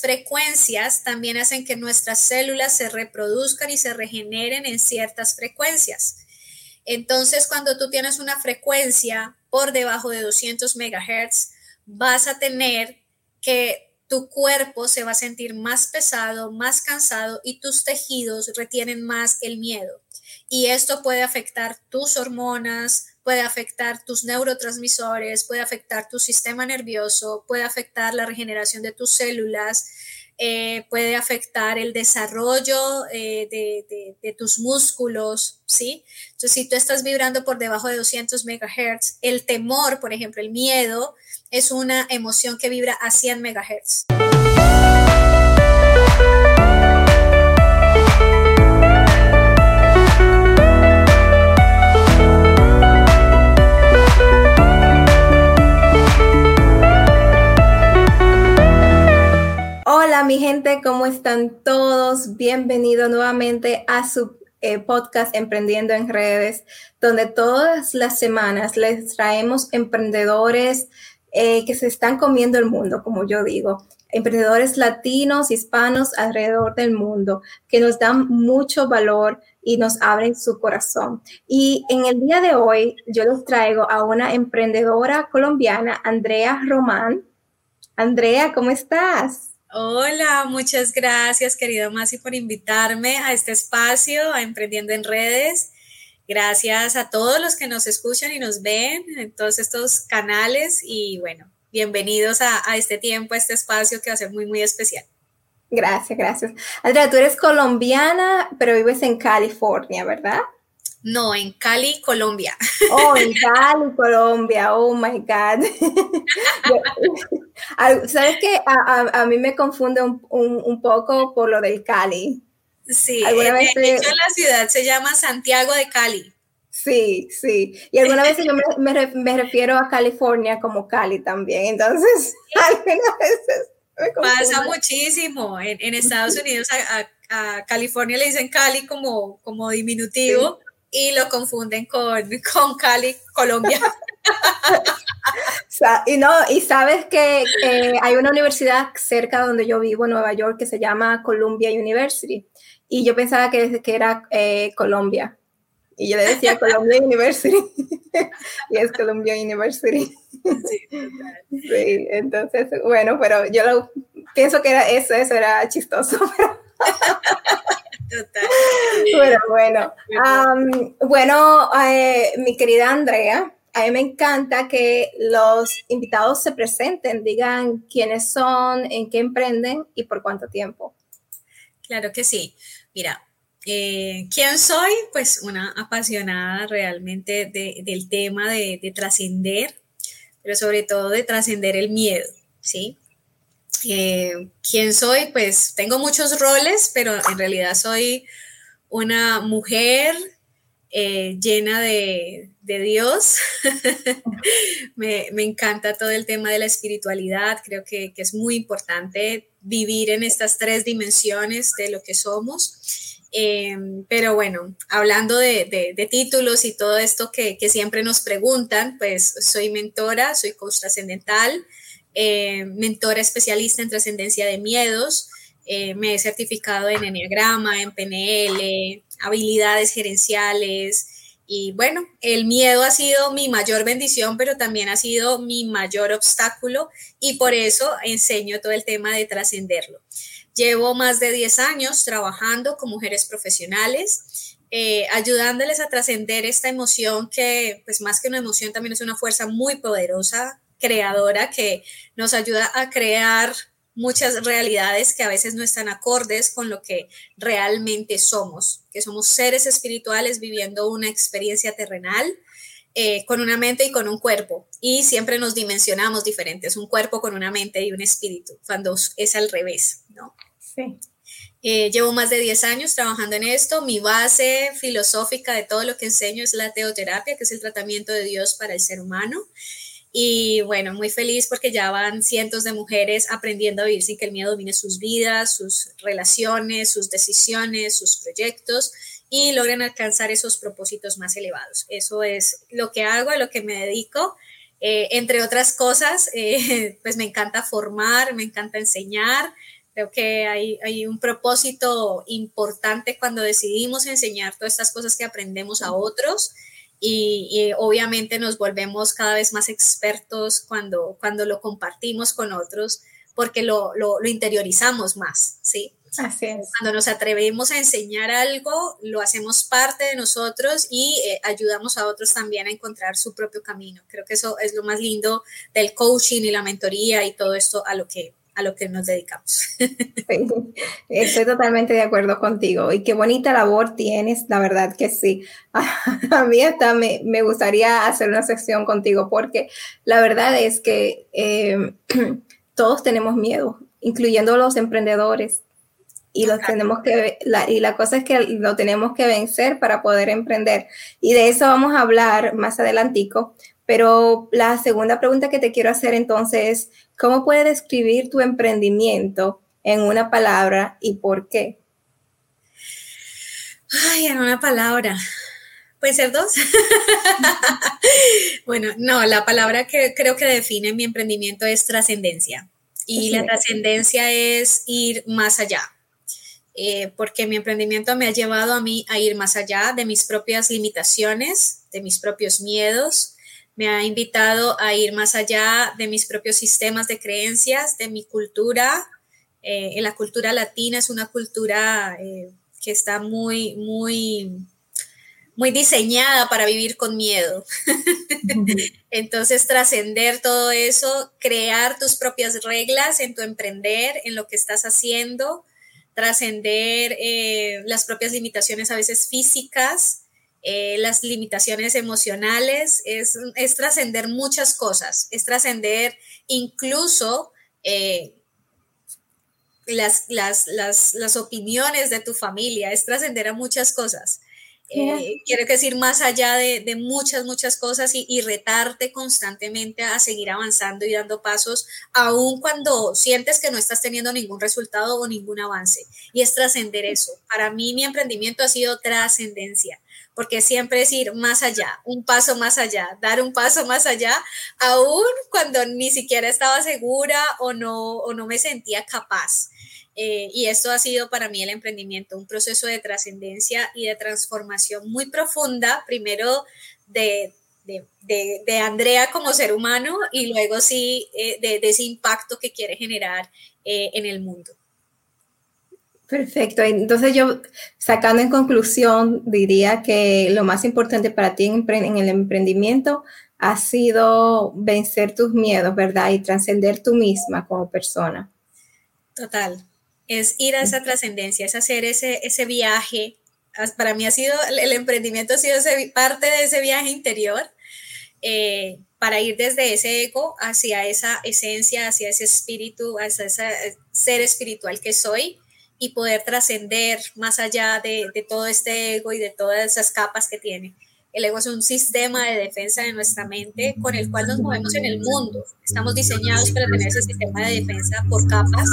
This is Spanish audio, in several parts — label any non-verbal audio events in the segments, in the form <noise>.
frecuencias también hacen que nuestras células se reproduzcan y se regeneren en ciertas frecuencias. Entonces, cuando tú tienes una frecuencia por debajo de 200 megahertz, vas a tener que tu cuerpo se va a sentir más pesado, más cansado y tus tejidos retienen más el miedo. Y esto puede afectar tus hormonas, puede afectar tus neurotransmisores, puede afectar tu sistema nervioso, puede afectar la regeneración de tus células, eh, puede afectar el desarrollo eh, de, tus músculos, ¿sí? Entonces, si tú estás vibrando por debajo de 200 megahertz, el temor, por ejemplo, el miedo, es una emoción que vibra a 100 megahertz. Mi gente, ¿cómo están todos? Bienvenido nuevamente a su eh, podcast Emprendiendo en Redes, donde todas las semanas les traemos emprendedores eh, que se están comiendo el mundo, como yo digo, emprendedores latinos, hispanos alrededor del mundo, que nos dan mucho valor y nos abren su corazón. Y en el día de hoy yo les traigo a una emprendedora colombiana, Andrea Román. Andrea, ¿cómo estás? Hola, muchas gracias, querido Masi, por invitarme a este espacio, a Emprendiendo en Redes. Gracias a todos los que nos escuchan y nos ven en todos estos canales y bueno, bienvenidos a, este tiempo, a este espacio que va a ser muy, muy especial. Gracias, gracias. Andrea, tú eres colombiana, pero vives en California, ¿verdad? No, en Cali, Colombia. <laughs> Oh, en Cali, Colombia. Oh my God. <laughs> <laughs> ¿Sabes qué? A, mí me confunde un, poco por lo del Cali. Sí, ¿Alguna vez de hecho la ciudad se llama Santiago de Cali. Sí, sí. Y alguna vez yo me, refiero a California como Cali también. Entonces, algunas veces. Pasa muchísimo. En, Estados Unidos a, California le dicen Cali como, como diminutivo y lo confunden con, con Cali, Colombia. <laughs> y no, y sabes que hay una universidad cerca donde yo vivo, en Nueva York, que se llama Columbia University. Y yo pensaba que, que era eh, Colombia. Y yo le decía <laughs> Columbia University. y es Columbia University. sí, entonces, bueno, pero yo lo, pienso que era eso, eso era chistoso. <laughs> <laughs> Bueno, bueno. bueno, eh, mi querida Andrea, a mí me encanta que los invitados se presenten, digan quiénes son, en qué emprenden y por cuánto tiempo. Claro que sí. Mira, eh, ¿quién soy? Pues una apasionada realmente del tema de, trascender, pero sobre todo de trascender el miedo, ¿sí? ¿Quién soy? Pues tengo muchos roles, pero en realidad soy una mujer eh, llena de, Dios. <laughs> me, encanta todo el tema de la espiritualidad. Creo que, es muy importante vivir en estas tres dimensiones de lo que somos. Eh, pero bueno, hablando de, títulos y todo esto que, que, siempre nos preguntan, pues soy mentora, soy coach trascendental, eh, mentora especialista en trascendencia de miedos. Eh, me he certificado en Enneagrama, en PNL, habilidades gerenciales. Y bueno, el miedo ha sido mi mayor bendición, pero también ha sido mi mayor obstáculo y por eso enseño todo el tema de trascenderlo. Llevo más de 10 años trabajando con mujeres profesionales, eh, ayudándoles a trascender esta emoción que, pues más que una emoción, también es una fuerza muy poderosa creadora que nos ayuda a crear muchas realidades que a veces no están acordes con lo que realmente somos, que somos seres espirituales viviendo una experiencia terrenal eh, con una mente y con un cuerpo. Y siempre nos dimensionamos diferentes, un cuerpo con una mente y un espíritu, cuando es al revés, ¿no? Sí. Eh, llevo más de 10 años trabajando en esto. Mi base filosófica de todo lo que enseño es la teoterapia, que es el tratamiento de Dios para el ser humano. Y bueno, muy feliz porque ya van cientos de mujeres aprendiendo a vivir sin que el miedo domine sus vidas, sus relaciones, sus decisiones, sus proyectos y logren alcanzar esos propósitos más elevados. Eso es lo que hago, a lo que me dedico. Eh, entre otras cosas, <laughs> eh, pues me encanta formar, me encanta enseñar, Creo que hay, hay, un propósito importante cuando decidimos enseñar todas estas cosas que aprendemos a otros y, obviamente nos volvemos cada vez más expertos cuando, cuando lo compartimos con otros porque lo, lo, lo interiorizamos más, ¿sí? Así es. Cuando nos atrevemos a enseñar algo, lo hacemos parte de nosotros y eh, ayudamos a otros también a encontrar su propio camino. Creo que eso es lo más lindo del coaching y la mentoría y todo esto a lo que a lo que nos dedicamos. <laughs> estoy totalmente de acuerdo contigo y qué bonita labor tienes, la verdad que sí. <laughs> A, mí hasta me, me, gustaría hacer una sección contigo porque la verdad es que eh, <clears throat> todos tenemos miedo, incluyendo los emprendedores y lo tenemos que la, y la cosa es que lo tenemos que vencer para poder emprender y de eso vamos a hablar más adelantico pero la segunda pregunta que te quiero hacer entonces es cómo puedes describir tu emprendimiento en una palabra y por qué ay en una palabra. Puede ser dos. <laughs> Bueno no la palabra que creo que define mi emprendimiento es trascendencia. Y la trascendencia es ir más allá. Eh, porque mi emprendimiento me ha llevado a mí a ir más allá de mis propias limitaciones, de mis propios miedos, me ha invitado a ir más allá de mis propios sistemas de creencias, de mi cultura. Eh, la cultura latina es una cultura eh, que está muy, muy, muy diseñada para vivir con miedo. <laughs> Entonces, trascender todo eso, crear tus propias reglas en tu emprender, en lo que estás haciendo, trascender eh, las propias limitaciones a veces físicas, eh, las limitaciones emocionales, es, trascender muchas cosas, es trascender incluso eh, las, las, las, opiniones de tu familia, es trascender a muchas cosas. Eh, quiero decir, más allá de, muchas, muchas cosas y, retarte constantemente a seguir avanzando y dando pasos, aun cuando sientes que no estás teniendo ningún resultado o ningún avance. Y es trascender eso. Para mí mi emprendimiento ha sido trascendencia, porque siempre es ir más allá, un paso más allá, dar un paso más allá, aun cuando ni siquiera estaba segura o no, o no me sentía capaz. Eh, y esto ha sido para mí el emprendimiento, un proceso de trascendencia y de transformación muy profunda, primero de, de, Andrea como ser humano y luego sí eh, de, ese impacto que quiere generar eh, en el mundo. Perfecto. Entonces yo, sacando en conclusión, diría que lo más importante para ti en, en el emprendimiento ha sido vencer tus miedos, ¿verdad? Y trascender tú misma como persona. Total, es ir a esa trascendencia, es hacer ese, ese viaje. Para mí ha sido, el emprendimiento ha sido parte de ese viaje interior eh, para ir desde ese ego hacia esa esencia, hacia ese espíritu, hacia ese eh, ser espiritual que soy y poder trascender más allá de, de todo este ego y de todas esas capas que tiene. El ego es un sistema de defensa de nuestra mente con el cual nos movemos en el mundo. Estamos diseñados para tener ese sistema de defensa por capas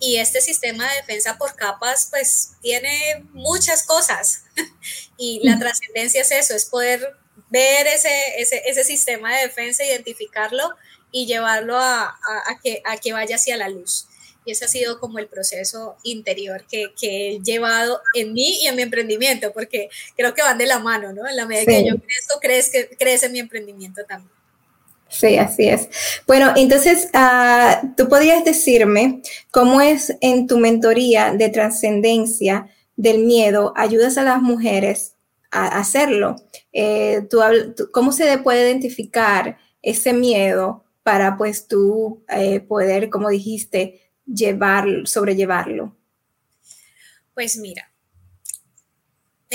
y este sistema de defensa por capas, pues tiene muchas cosas. <laughs> y la trascendencia es eso, es poder ver ese, ese, sistema de defensa, identificarlo y llevarlo a, que, a que vaya hacia la luz. Y ese ha sido como el proceso interior que, he llevado en mí y en mi emprendimiento, porque creo que van de la mano, ¿no? En la medida que yo crezco, crees que crece mi emprendimiento también. Sí, así es. Bueno, entonces, uh, tú podrías decirme cómo es en tu mentoría de trascendencia del miedo, ayudas a las mujeres a hacerlo. Eh, tú, ¿Cómo se puede identificar ese miedo para pues tú eh, poder, como dijiste, llevar, sobrellevarlo? Pues mira,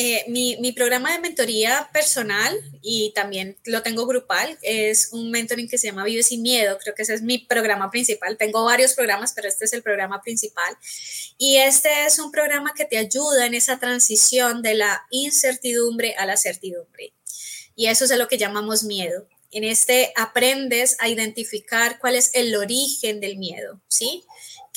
eh, mi, mi, programa de mentoría personal y también lo tengo grupal es un mentoring que se llama Vive sin Miedo. Creo que ese es mi programa principal. Tengo varios programas, pero este es el programa principal. Y este es un programa que te ayuda en esa transición de la incertidumbre a la certidumbre. Y eso es a lo que llamamos miedo. En este aprendes a identificar cuál es el origen del miedo, ¿sí?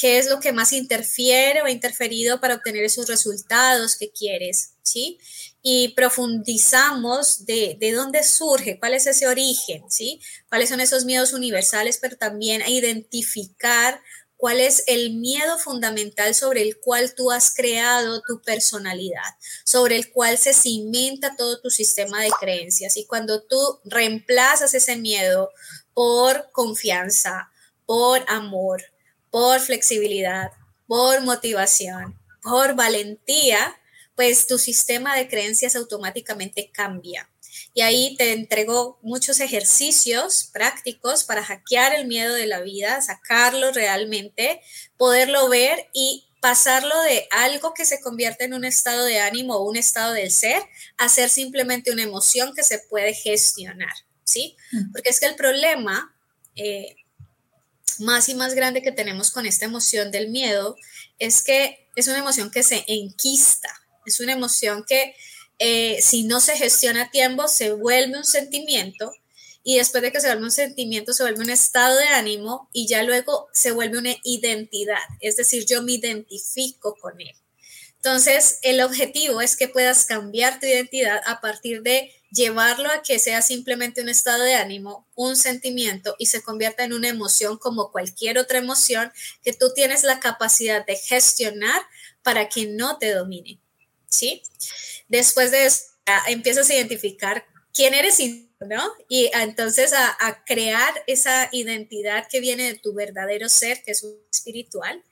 Qué es lo que más interfiere o ha interferido para obtener esos resultados que quieres, ¿sí? Y profundizamos de, de, dónde surge, cuál es ese origen, ¿sí? Cuáles son esos miedos universales, pero también a identificar cuál es el miedo fundamental sobre el cual tú has creado tu personalidad, sobre el cual se cimenta todo tu sistema de creencias. Y cuando tú reemplazas ese miedo por confianza, por amor, por flexibilidad, por motivación, por valentía, pues tu sistema de creencias automáticamente cambia. Y ahí te entrego muchos ejercicios prácticos para hackear el miedo de la vida, sacarlo realmente, poderlo ver y pasarlo de algo que se convierte en un estado de ánimo o un estado del ser a ser simplemente una emoción que se puede gestionar, ¿sí? Mm. Porque es que el problema eh, más y más grande que tenemos con esta emoción del miedo es que es una emoción que se enquista, es una emoción que eh, si no se gestiona a tiempo, se vuelve un sentimiento y después de que se vuelve un sentimiento, se vuelve un estado de ánimo y ya luego se vuelve una identidad, es decir, yo me identifico con él. Entonces, el objetivo es que puedas cambiar tu identidad a partir de llevarlo a que sea simplemente un estado de ánimo, un sentimiento y se convierta en una emoción como cualquier otra emoción que tú tienes la capacidad de gestionar para que no te domine. ¿Sí? Después de eso, empiezas a identificar quién eres, ¿no? Y entonces a, crear esa identidad que viene de tu verdadero ser, que es un espiritual,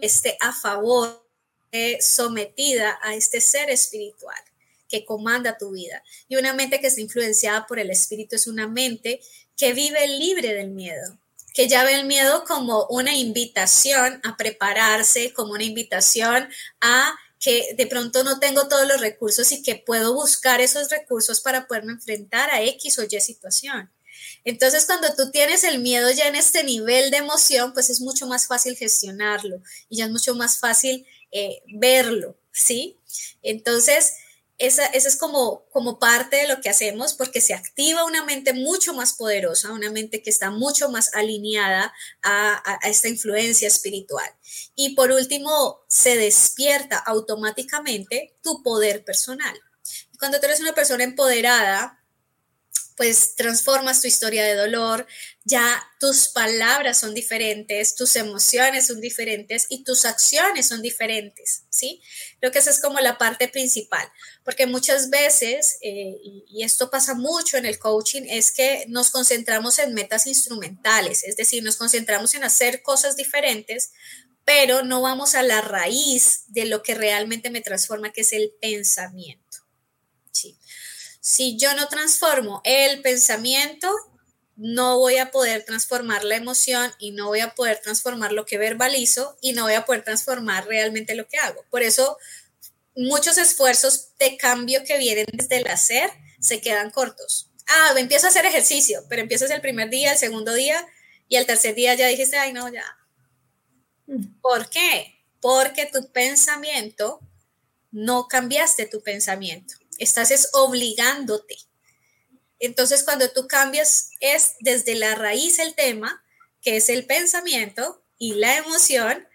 esté a favor, sometida a este ser espiritual que comanda tu vida. Y una mente que está influenciada por el espíritu es una mente que vive libre del miedo, que ya ve el miedo como una invitación a prepararse, como una invitación a que de pronto no tengo todos los recursos y que puedo buscar esos recursos para poderme enfrentar a X o Y situación. Entonces, cuando tú tienes el miedo ya en este nivel de emoción, pues es mucho más fácil gestionarlo y ya es mucho más fácil eh, verlo, ¿sí? Entonces, esa, es como, como parte de lo que hacemos porque se activa una mente mucho más poderosa, una mente que está mucho más alineada a, a, esta influencia espiritual. Y por último, se despierta automáticamente tu poder personal. Cuando tú eres una persona empoderada, pues transformas tu historia de dolor, ya tus palabras son diferentes, tus emociones son diferentes y tus acciones son diferentes, ¿sí? Creo que esa es como la parte principal, porque muchas veces, eh, y, esto pasa mucho en el coaching, es que nos concentramos en metas instrumentales, es decir, nos concentramos en hacer cosas diferentes, pero no vamos a la raíz de lo que realmente me transforma, que es el pensamiento. Si yo no transformo el pensamiento, no voy a poder transformar la emoción y no voy a poder transformar lo que verbalizo y no voy a poder transformar realmente lo que hago. Por eso muchos esfuerzos de cambio que vienen desde el hacer se quedan cortos. Ah, empiezo a hacer ejercicio, pero empiezas el primer día, el segundo día y el tercer día ya dijiste, ay, no, ya. Mm. ¿Por qué? Porque tu pensamiento, no cambiaste tu pensamiento estás es obligándote. Entonces, cuando tú cambias es desde la raíz el tema, que es el pensamiento y la emoción,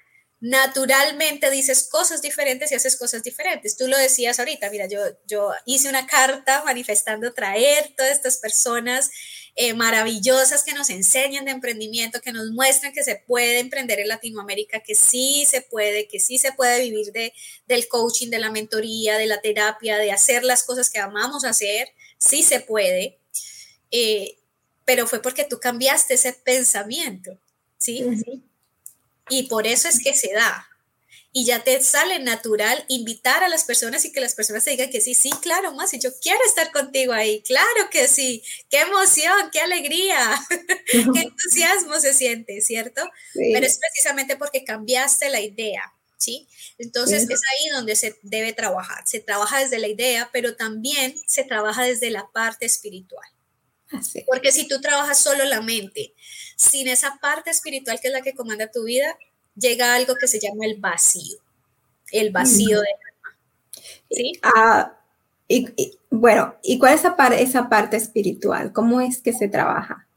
naturalmente dices cosas diferentes y haces cosas diferentes. Tú lo decías ahorita, mira, yo, yo hice una carta manifestando traer todas estas personas eh, maravillosas que nos enseñan de emprendimiento, que nos muestran que se puede emprender en Latinoamérica, que sí se puede, que sí se puede vivir de, del coaching, de la mentoría, de la terapia, de hacer las cosas que amamos hacer, sí se puede, eh, pero fue porque tú cambiaste ese pensamiento, ¿sí? Y por eso es que se da. Y ya te sale natural invitar a las personas y que las personas te digan que sí, sí, claro, más, y yo quiero estar contigo ahí, claro que sí, qué emoción, qué alegría, <laughs> qué entusiasmo se siente, ¿cierto? Pero es precisamente porque cambiaste la idea, ¿sí? Entonces es ahí donde se debe trabajar, se trabaja desde la idea, pero también se trabaja desde la parte espiritual. Porque si tú trabajas solo la mente, sin esa parte espiritual que es la que comanda tu vida, llega algo que se llama el vacío, el vacío de alma. ¿Sí? Ah, y, bueno, ¿y cuál es esa, esa parte espiritual? ¿Cómo es que se trabaja?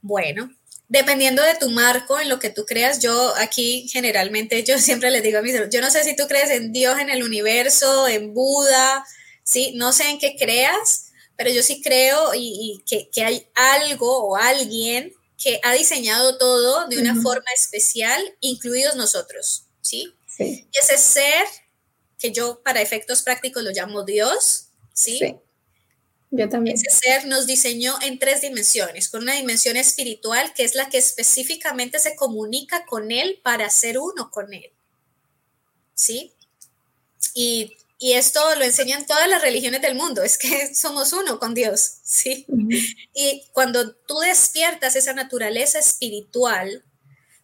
Bueno, dependiendo de tu marco, en lo que tú creas, yo aquí generalmente, yo siempre les digo a mis yo no sé si tú crees en Dios, en el universo, en Buda, ¿sí? No sé en qué creas, pero yo sí creo y, que, que, hay algo o alguien que ha diseñado todo de una forma especial, incluidos nosotros, ¿sí? Sí. Y ese ser, que yo para efectos prácticos lo llamo Dios, ¿sí? Sí. Yo también. Ese ser nos diseñó en tres dimensiones, con una dimensión espiritual que es la que específicamente se comunica con Él para ser uno con Él. ¿Sí? Y, y esto lo enseñan todas las religiones del mundo, es que <laughs> somos uno con Dios, ¿sí? Y cuando tú despiertas esa naturaleza espiritual,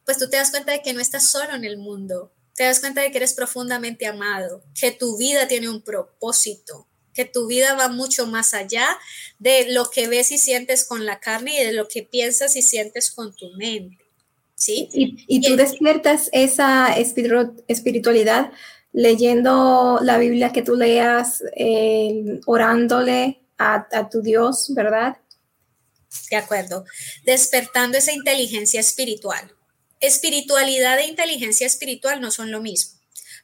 pues tú te das cuenta de que no estás solo en el mundo, te das cuenta de que eres profundamente amado, que tu vida tiene un propósito, que tu vida va mucho más allá de lo que ves y sientes con la carne y de lo que piensas y sientes con tu mente. ¿Sí? Y, y tú despiertas esa espiritualidad leyendo la Biblia que tú leas, eh, orándole a, a tu Dios, ¿verdad? De acuerdo. Despertando esa inteligencia espiritual. Espiritualidad e inteligencia espiritual no son lo mismo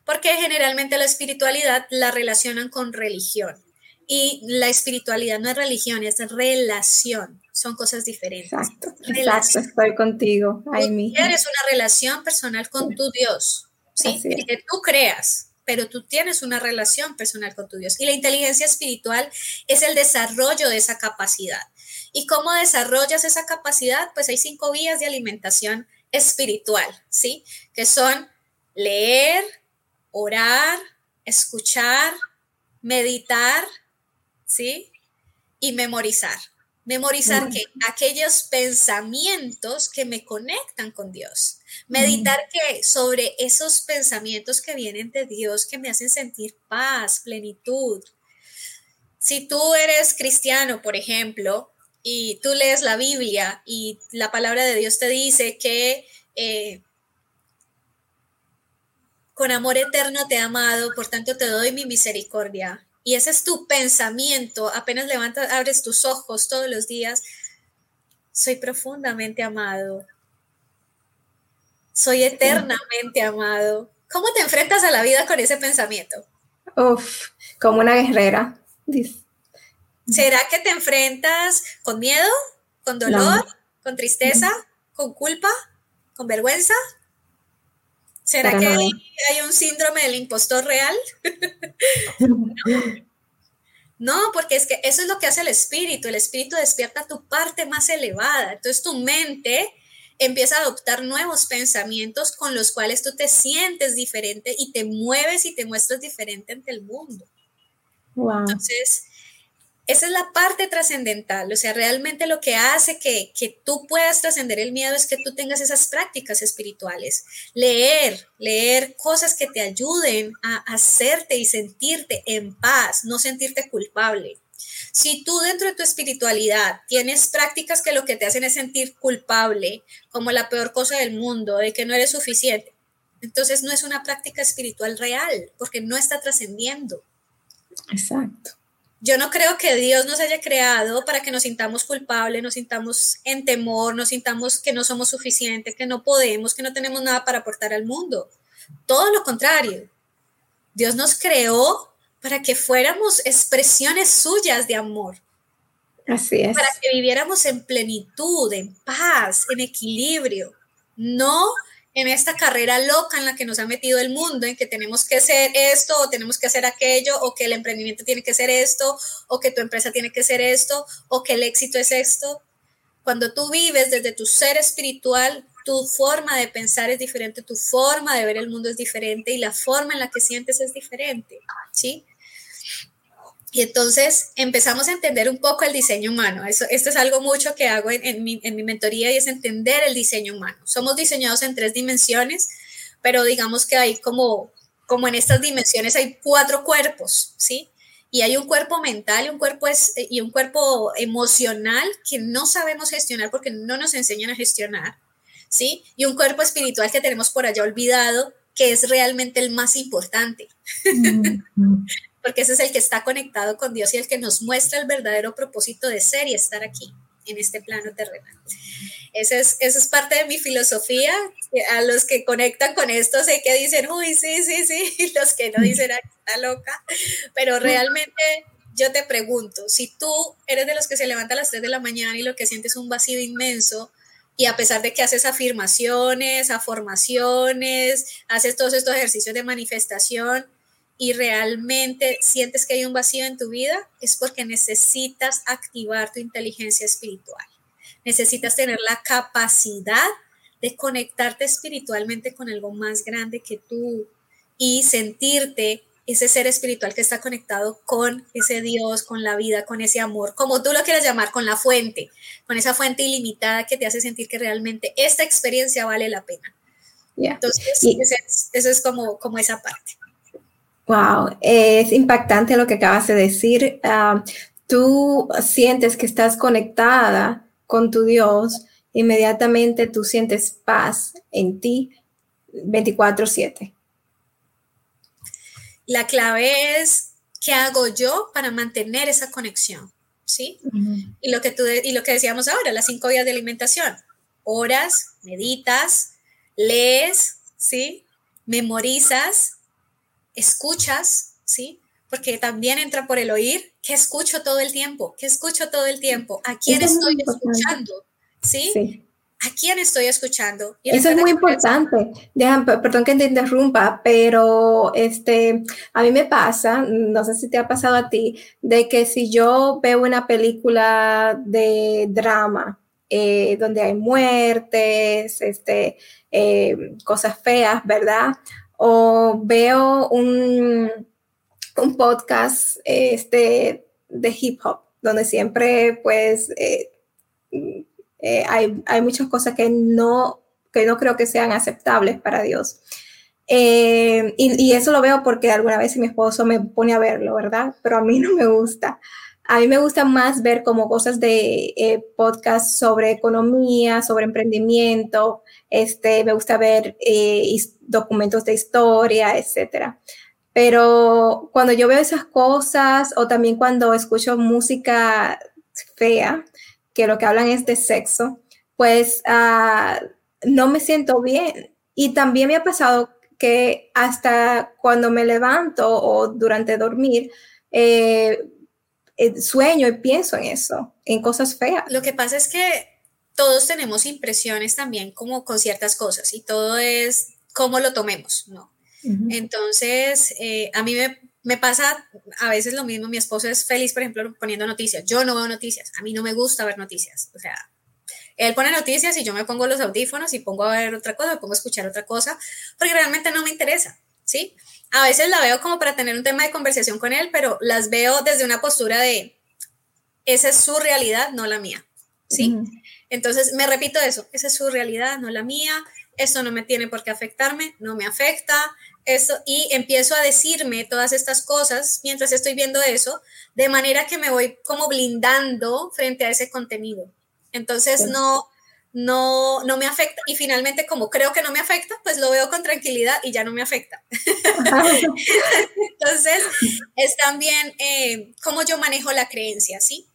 porque generalmente la espiritualidad la relacionan con religión y la espiritualidad no es religión, es relación, son cosas diferentes. Exacto, exacto estoy contigo. Ay, tú tienes una relación personal con tu Dios, ¿sí? Que tú creas, pero tú tienes una relación personal con tu Dios. Y la inteligencia espiritual es el desarrollo de esa capacidad. ¿Y cómo desarrollas esa capacidad? Pues hay cinco vías de alimentación espiritual, ¿sí? Que son leer, orar, escuchar, meditar, ¿sí? Y memorizar. Memorizar que aquellos pensamientos que me conectan con Dios. Meditar que sobre esos pensamientos que vienen de Dios, que me hacen sentir paz, plenitud. Si tú eres cristiano, por ejemplo, y tú lees la Biblia y la palabra de Dios te dice que eh, con amor eterno te he amado, por tanto te doy mi misericordia. Y ese es tu pensamiento, apenas levantas, abres tus ojos todos los días. Soy profundamente amado. Soy eternamente amado. ¿Cómo te enfrentas a la vida con ese pensamiento? Uf, como una guerrera. ¿Será que te enfrentas con miedo, con dolor, con tristeza, con culpa, con vergüenza? ¿Será que hay, un síndrome del impostor real? <laughs> no. porque es que eso es lo que hace el espíritu. El espíritu despierta tu parte más elevada. Entonces tu mente empieza a adoptar nuevos pensamientos con los cuales tú te sientes diferente y te mueves y te muestras diferente ante el mundo. Entonces, esa es la parte trascendental, o sea, realmente lo que hace que, que tú puedas trascender el miedo es que tú tengas esas prácticas espirituales, leer, leer cosas que te ayuden a hacerte y sentirte en paz, no sentirte culpable. Si tú dentro de tu espiritualidad tienes prácticas que lo que te hacen es sentir culpable, como la peor cosa del mundo, de que no eres suficiente, entonces no es una práctica espiritual real, porque no está trascendiendo. Exacto. Yo no creo que Dios nos haya creado para que nos sintamos culpables, nos sintamos en temor, nos sintamos que no somos suficientes, que no podemos, que no tenemos nada para aportar al mundo. Todo lo contrario. Dios nos creó para que fuéramos expresiones suyas de amor. Así es. Para que viviéramos en plenitud, en paz, en equilibrio. No en esta carrera loca en la que nos ha metido el mundo, en que tenemos que hacer esto o tenemos que hacer aquello, o que el emprendimiento tiene que ser esto, o que tu empresa tiene que ser esto, o que el éxito es esto. Cuando tú vives desde tu ser espiritual, tu forma de pensar es diferente, tu forma de ver el mundo es diferente y la forma en la que sientes es diferente, ¿sí? Y entonces empezamos a entender un poco el diseño humano. Eso, esto es algo mucho que hago en, mi, en mi mentoría y es entender el diseño humano. Somos diseñados en tres dimensiones, pero digamos que hay como, como en estas dimensiones hay cuatro cuerpos, ¿sí? Y hay un cuerpo mental y un cuerpo, es, y un cuerpo emocional que no sabemos gestionar porque no nos enseñan a gestionar, ¿sí? Y un cuerpo espiritual que tenemos por allá olvidado, que es realmente el más importante. Mm porque ese es el que está conectado con Dios y el que nos muestra el verdadero propósito de ser y estar aquí, en este plano terrenal. Esa es, es parte de mi filosofía. A los que conectan con esto sé que dicen, uy, sí, sí, sí, <laughs> y los que no dicen, está loca, pero realmente yo te pregunto, si tú eres de los que se levanta a las 3 de la mañana y lo que sientes es un vacío inmenso, Y a pesar de que haces afirmaciones, afirmaciones, haces todos estos ejercicios de manifestación y realmente sientes que hay un vacío en tu vida, es porque necesitas activar tu inteligencia espiritual. Necesitas tener la capacidad de conectarte espiritualmente con algo más grande que tú y sentirte ese ser espiritual que está conectado con ese Dios, con la vida, con ese amor, como tú lo quieras llamar, con la fuente, con esa fuente ilimitada que te hace sentir que realmente esta experiencia vale la pena. Entonces, eso es como, como esa parte. Wow, es impactante lo que acabas de decir. Ah, tú sientes que estás conectada con tu Dios, inmediatamente tú sientes paz en ti 24/7. La clave es qué hago yo para mantener esa conexión, ¿sí? y, lo que tú, y lo que decíamos ahora, las cinco días de alimentación. Horas, meditas, lees, ¿sí? Memorizas, escuchas, ¿sí? Porque también entra por el oír, ¿qué escucho todo el tiempo? ¿Qué escucho todo el tiempo? ¿A quién estoy escuchando? ¿Sí? sí ¿A quién estoy escuchando? Eso es muy importante. perdón que te interrumpa, pero este, a mí me pasa, no sé si te ha pasado a ti, de que si yo veo una película de drama, eh, donde hay muertes, este, eh, cosas feas, ¿verdad? O veo un, un podcast este, de hip hop, donde siempre, pues, eh, eh, hay, muchas cosas que no, que no creo que sean aceptables para Dios. Eh, y, eso lo veo porque alguna vez mi esposo me pone a verlo, ¿verdad? Pero a mí no me gusta. A mí me gusta más ver como cosas de eh, podcast sobre economía, sobre emprendimiento. Este, me gusta ver documentos de historia, etcétera. Pero cuando yo veo esas cosas o también cuando escucho música fea, que lo que hablan es de sexo, pues ah, no me siento bien. Y también me ha pasado que hasta cuando me levanto o durante dormir, eh, eh, sueño y pienso en eso, en cosas feas. Lo que pasa es que todos tenemos impresiones también como con ciertas cosas y todo es cómo lo tomemos, ¿no? Entonces, eh, a mí me, me pasa a veces lo mismo, mi esposo es feliz, por ejemplo, poniendo noticias. Yo no veo noticias, a mí no me gusta ver noticias. O sea, él pone noticias y yo me pongo los audífonos y pongo a ver otra cosa, me pongo a escuchar otra cosa, porque realmente no me interesa, ¿sí? A veces la veo como para tener un tema de conversación con él, pero las veo desde una postura de, esa es su realidad, no la mía, ¿sí? Entonces, me repito eso, esa es su realidad, no la mía, esto no me tiene por qué afectarme, no me afecta, eso, y empiezo a decirme todas estas cosas mientras estoy viendo eso, de manera que me voy como blindando frente a ese contenido. Entonces no, no, no me afecta y finalmente como creo que no me afecta, pues lo veo con tranquilidad y ya no me afecta. <laughs> Entonces es también eh, cómo yo manejo la creencia, ¿sí?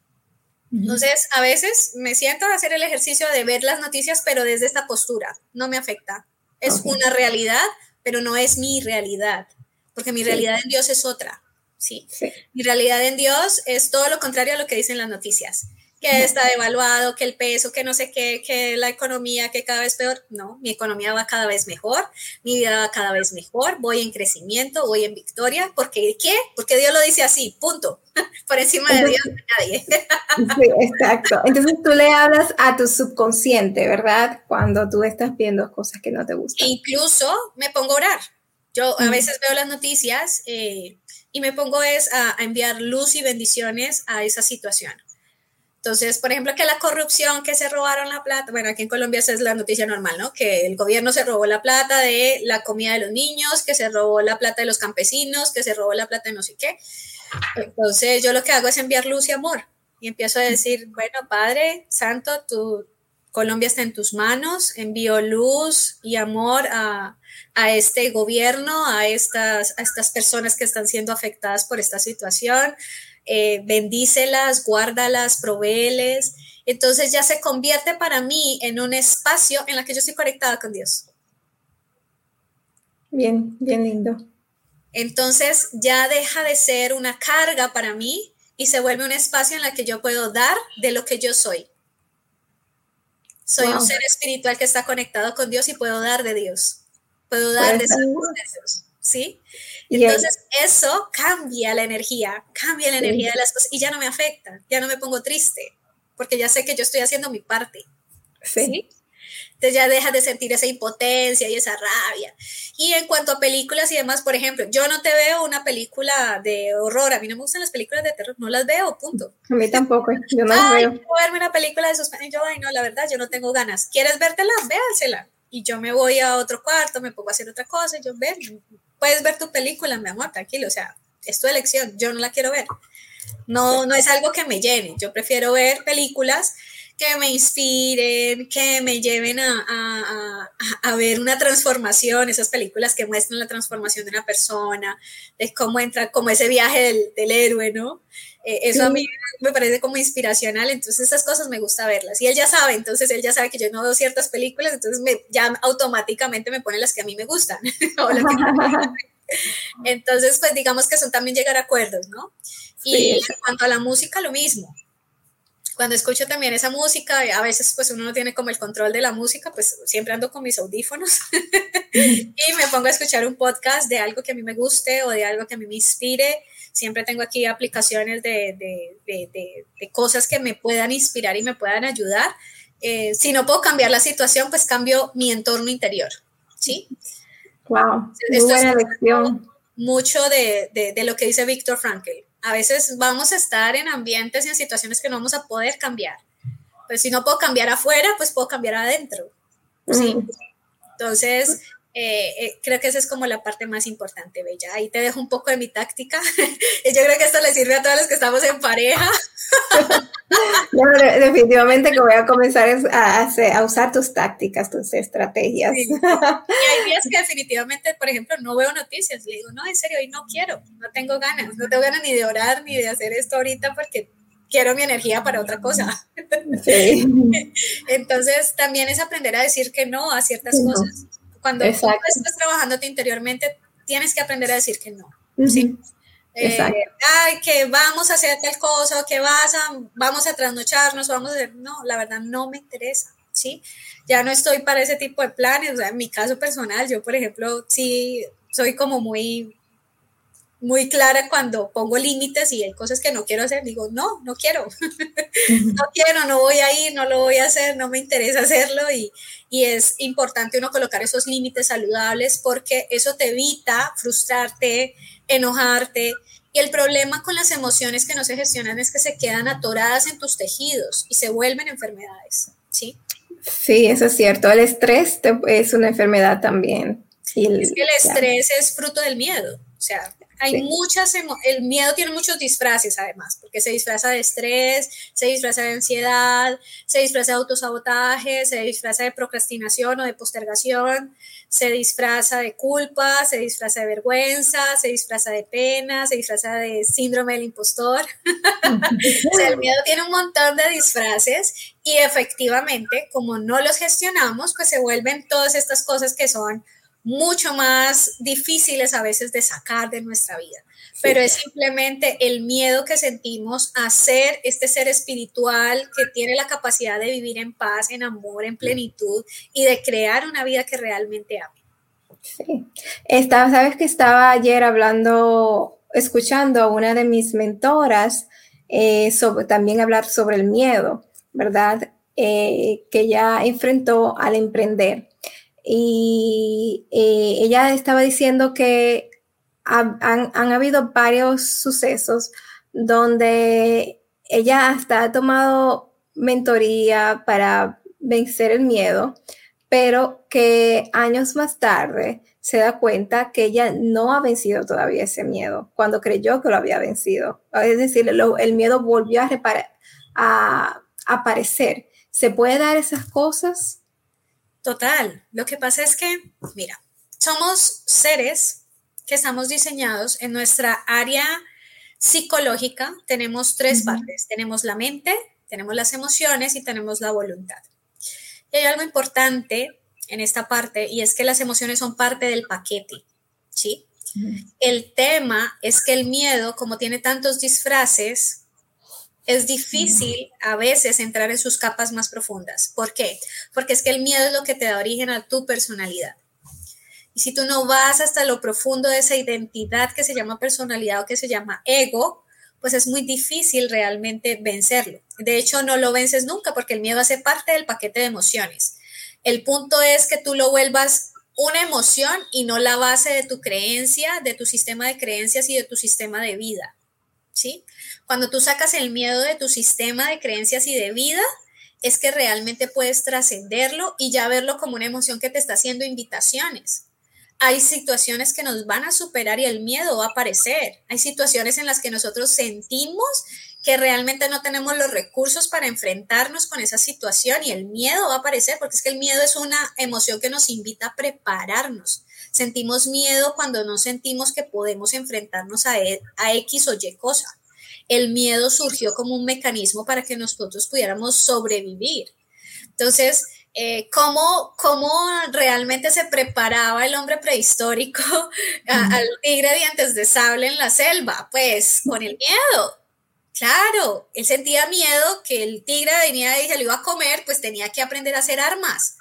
Entonces, a veces me siento a hacer el ejercicio de ver las noticias, pero desde esta postura, no me afecta. Es una realidad, pero no es mi realidad, porque mi realidad en Dios es otra, ¿sí? Mi realidad en Dios es todo lo contrario a lo que dicen las noticias que está devaluado, que el peso, que no sé qué, que la economía, que cada vez peor. No, mi economía va cada vez mejor, mi vida va cada vez mejor, voy en crecimiento, voy en victoria. porque qué? Porque Dios lo dice así, punto. <laughs> Por encima de Dios, nadie. <laughs> Sí, exacto. Entonces tú le hablas a tu subconsciente, ¿verdad? Cuando tú estás viendo cosas que no te gustan. Incluso me pongo a orar. Yo a veces veo las noticias eh, y me pongo es a enviar luz y bendiciones a esa situación entonces, por ejemplo, que la corrupción, que se robaron la plata, bueno, aquí en Colombia esa es la noticia normal, ¿no? Que el gobierno se robó la plata de la comida de los niños, que se robó la plata de los campesinos, que se robó la plata de no sé qué. Entonces, yo lo que hago es enviar luz y amor y empiezo a decir, bueno, Padre Santo, tu Colombia está en tus manos, envío luz y amor a, a este gobierno, a estas, a estas personas que están siendo afectadas por esta situación, eh, bendícelas, guárdalas, provéeles. Entonces ya se convierte para mí en un espacio en la que yo estoy conectada con Dios. Bien, bien lindo. Entonces ya deja de ser una carga para mí y se vuelve un espacio en la que yo puedo dar de lo que yo soy. Soy un ser espiritual que está conectado con Dios y puedo dar de Dios. Puedo dar de Dios. ¿Sí? Entonces, eso cambia la energía, cambia la energía de las cosas y ya no me afecta, ya no me pongo triste, porque ya sé que yo estoy haciendo mi parte. ¿sí? Entonces ya dejas de sentir esa impotencia y esa rabia. Y en cuanto a películas y demás, por ejemplo, yo no te veo una película de horror, a mí no me gustan las películas de terror, no las veo, punto. A mí tampoco, yo no las veo. Quiero verme una película de suspense, yo, ay, no, la verdad, yo no tengo ganas. ¿Quieres vértela? Véansela. Y yo me voy a otro cuarto, me pongo a hacer otra cosa, y yo, ver, puedes ver tu película, mi amor, tranquilo, o sea, es tu elección, yo no la quiero ver. No, no es algo que me llene, yo prefiero ver películas que me inspiren, que me lleven a, ver una transformación, esas películas que muestran la transformación de una persona, de cómo entra, como ese viaje del, héroe, ¿no? Eh, eso a mí me parece como inspiracional, entonces esas cosas me gusta verlas. Y él ya sabe, entonces él ya sabe que yo no veo ciertas películas, entonces me, ya automáticamente me pone las que a mí me gustan. <laughs> <laughs> entonces, pues digamos que son también llegar a acuerdos, ¿no? Y en cuanto a la música, lo mismo cuando escucho también esa música, a veces pues uno no tiene como el control de la música, pues siempre ando con mis audífonos <laughs> y me pongo a escuchar un podcast de algo que a mí me guste o de algo que a mí me inspire. Siempre tengo aquí aplicaciones de, de, de, cosas que me puedan inspirar y me puedan ayudar. Eh, si no puedo cambiar la situación, pues cambio mi entorno interior, ¿sí? Wow, muy buena lección. Mucho de, lo que dice Víctor Frankl a veces vamos a estar en ambientes y en situaciones que no vamos a poder cambiar. Pues si no puedo cambiar afuera, pues puedo cambiar adentro. ¿sí? Entonces, eh, eh, creo que esa es como la parte más importante, Bella. Ahí te dejo un poco de mi táctica. <laughs> Yo creo que esto le sirve a todos los que estamos en pareja. <laughs> definitivamente que voy a comenzar a, usar tus tácticas, tus estrategias. <laughs> Y hay días que definitivamente, por ejemplo, no veo noticias. Le digo, no, en serio, hoy no quiero, no tengo ganas, no tengo ganas ni de orar ni de hacer esto ahorita porque quiero mi energía para otra cosa. Entonces, también es aprender a decir que no a ciertas cosas. Cuando estás trabajándote interiormente, tienes que aprender a decir que no. ¿sí? Eh, ay, que vamos a hacer tal cosa, que vas a, vamos a trasnocharnos, vamos a hacer, no, la verdad no me interesa, ¿sí? Ya no estoy para ese tipo de planes, o sea, en mi caso personal, yo, por ejemplo, sí soy como muy, muy clara cuando pongo límites y hay cosas que no quiero hacer, digo, no, no quiero, <laughs> no quiero, no voy a ir, no lo voy a hacer, no me interesa hacerlo y, y es importante uno colocar esos límites saludables porque eso te evita frustrarte, enojarte. Y el problema con las emociones que no se gestionan es que se quedan atoradas en tus tejidos y se vuelven enfermedades, ¿sí? Sí, eso es cierto. El estrés es una enfermedad también. es que el estrés es fruto del miedo. O sea, hay muchas, el miedo tiene muchos disfraces además, porque se disfraza de estrés, se disfraza de ansiedad, se disfraza de autosabotaje, se disfraza de procrastinación o de postergación, se disfraza de culpa, se disfraza de vergüenza, se disfraza de pena, se disfraza de síndrome del impostor. <laughs> o sea, el miedo tiene un montón de disfraces y efectivamente, como no los gestionamos, pues se vuelven todas estas cosas que son mucho más difíciles a veces de sacar de nuestra vida. Pero es simplemente el miedo que sentimos a ser este ser espiritual que tiene la capacidad de vivir en paz, en amor, en plenitud y de crear una vida que realmente ame. Sí. Estaba, sabes que estaba ayer hablando, escuchando a una de mis mentoras eh, sobre, también hablar sobre el miedo, ¿verdad? Eh, que ya enfrentó al emprender y eh, ella estaba diciendo que han, habido varios sucesos donde ella hasta ha tomado mentoría para vencer el miedo, pero que años más tarde se da cuenta que ella no ha vencido todavía ese miedo cuando creyó que lo había vencido. Es decir, el miedo volvió a, a aparecer. ¿Se puede dar esas cosas? Total. Lo que pasa es que, mira, somos seres que estamos diseñados en nuestra área psicológica. Tenemos tres partes. Tenemos la mente, tenemos las emociones y tenemos la voluntad. Y hay algo importante en esta parte y es que las emociones son parte del paquete, ¿sí? El tema es que el miedo, como tiene tantos disfraces, es difícil a veces entrar en sus capas más profundas. ¿Por qué? Porque es que el miedo es lo que te da origen a tu personalidad. Y si tú no vas hasta lo profundo de esa identidad que se llama personalidad o que se llama ego, pues es muy difícil realmente vencerlo. De hecho, no lo vences nunca porque el miedo hace parte del paquete de emociones. El punto es que tú lo vuelvas una emoción y no la base de tu creencia, de tu sistema de creencias y de tu sistema de vida. ¿Sí? Cuando tú sacas el miedo de tu sistema de creencias y de vida, es que realmente puedes trascenderlo y ya verlo como una emoción que te está haciendo invitaciones hay situaciones que nos van a superar y el miedo va a aparecer. Hay situaciones en las que nosotros sentimos que realmente no tenemos los recursos para enfrentarnos con esa situación y el miedo va a aparecer porque es que el miedo es una emoción que nos invita a prepararnos. Sentimos miedo cuando no sentimos que podemos enfrentarnos a, e, X o Y cosa. El miedo surgió como un mecanismo para que nosotros pudiéramos sobrevivir. Entonces, eh, cómo, cómo, realmente se preparaba el hombre prehistórico <laughs> al tigre dientes de sable en la selva, pues con el miedo. Claro, él sentía miedo que el tigre venía y se lo iba a comer, pues tenía que aprender a hacer armas.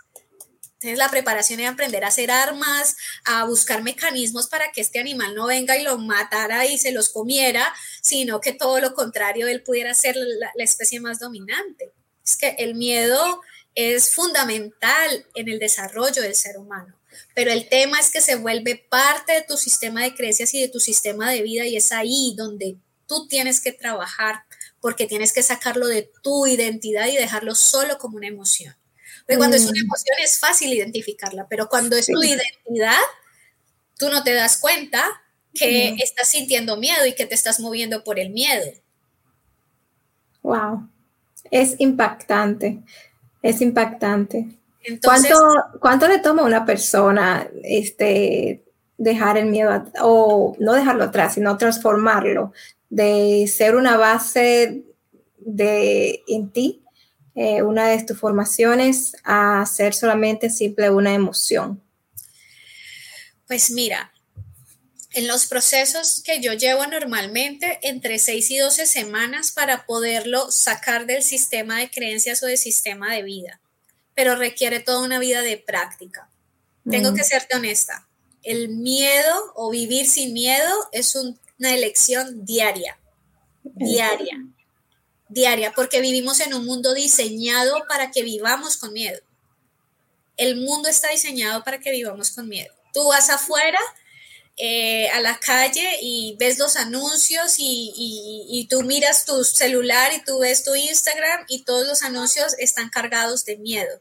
Entonces la preparación era aprender a hacer armas, a buscar mecanismos para que este animal no venga y lo matara y se los comiera, sino que todo lo contrario, él pudiera ser la, la especie más dominante. Es que el miedo es fundamental en el desarrollo del ser humano. Pero el tema es que se vuelve parte de tu sistema de creencias y de tu sistema de vida y es ahí donde tú tienes que trabajar porque tienes que sacarlo de tu identidad y dejarlo solo como una emoción. Porque cuando es una mm. emoción es fácil identificarla, pero cuando es tu identidad, tú no te das cuenta que estás sintiendo miedo y que te estás moviendo por el miedo. Wow, es impactante. Es impactante. ¿Cuánto, ¿Cuánto le toma a una persona este, dejar el miedo o no dejarlo atrás, sino transformarlo de ser una base de en ti, eh, una de tus formaciones, a ser solamente simple una emoción? Pues mira, en los procesos que yo llevo normalmente entre 6 y 12 semanas para poderlo sacar del sistema de creencias o del sistema de vida, pero requiere toda una vida de práctica. Tengo que serte honesta, el miedo o vivir sin miedo es una elección diaria, diaria, diaria, porque vivimos en un mundo diseñado para que vivamos con miedo. El mundo está diseñado para que vivamos con miedo. Tú vas afuera eh, a la calle y ves los anuncios y, tú miras tu celular y tú ves tu Instagram y todos los anuncios están cargados de miedo.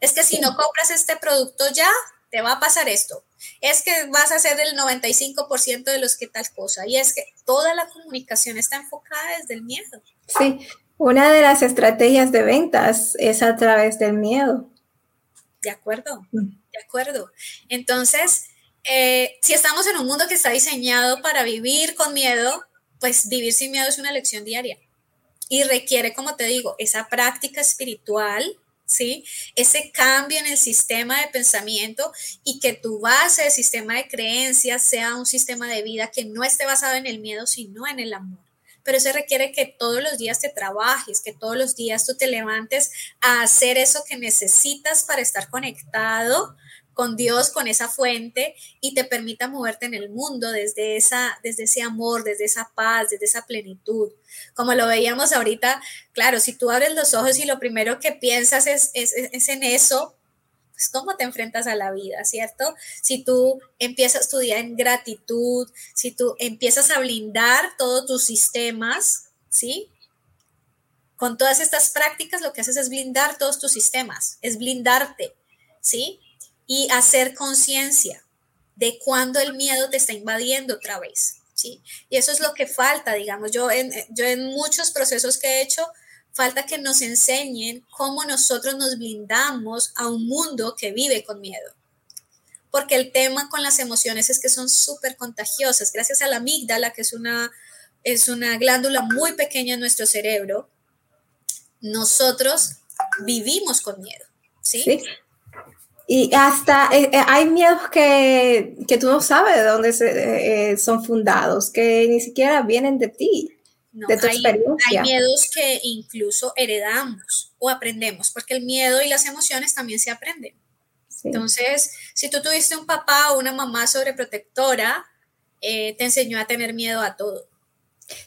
Es que si no compras este producto ya, te va a pasar esto. Es que vas a ser el 95% de los que tal cosa. Y es que toda la comunicación está enfocada desde el miedo. Sí, una de las estrategias de ventas es a través del miedo. De acuerdo, mm. de acuerdo. Entonces, eh, si estamos en un mundo que está diseñado para vivir con miedo, pues vivir sin miedo es una lección diaria y requiere, como te digo, esa práctica espiritual, ¿sí? Ese cambio en el sistema de pensamiento y que tu base de sistema de creencias sea un sistema de vida que no esté basado en el miedo, sino en el amor. Pero eso requiere que todos los días te trabajes, que todos los días tú te levantes a hacer eso que necesitas para estar conectado con Dios, con esa fuente y te permita moverte en el mundo desde, esa, desde ese amor, desde esa paz, desde esa plenitud. Como lo veíamos ahorita, claro, si tú abres los ojos y lo primero que piensas es, es, en eso, pues cómo te enfrentas a la vida, ¿cierto? Si tú empiezas tu día en gratitud, si tú empiezas a blindar todos tus sistemas, ¿sí? Con todas estas prácticas lo que haces es blindar todos tus sistemas, es blindarte, ¿sí? y hacer conciencia de cuando el miedo te está invadiendo otra vez, ¿sí? Y eso es lo que falta, digamos, yo en, yo en muchos procesos que he hecho, falta que nos enseñen cómo nosotros nos blindamos a un mundo que vive con miedo. Porque el tema con las emociones es que son súper contagiosas. Gracias a la amígdala, que es una, es una glándula muy pequeña en nuestro cerebro, nosotros vivimos con miedo. ¿sí? Y hasta eh, eh, hay miedos que, tú no sabes de dónde se, eh, son fundados, que ni siquiera vienen de ti. No, hay, hay, miedos que incluso heredamos o aprendemos, porque el miedo y las emociones también se aprenden. Entonces, si tú tuviste un papá o una mamá sobreprotectora, eh, te enseñó a tener miedo a todo.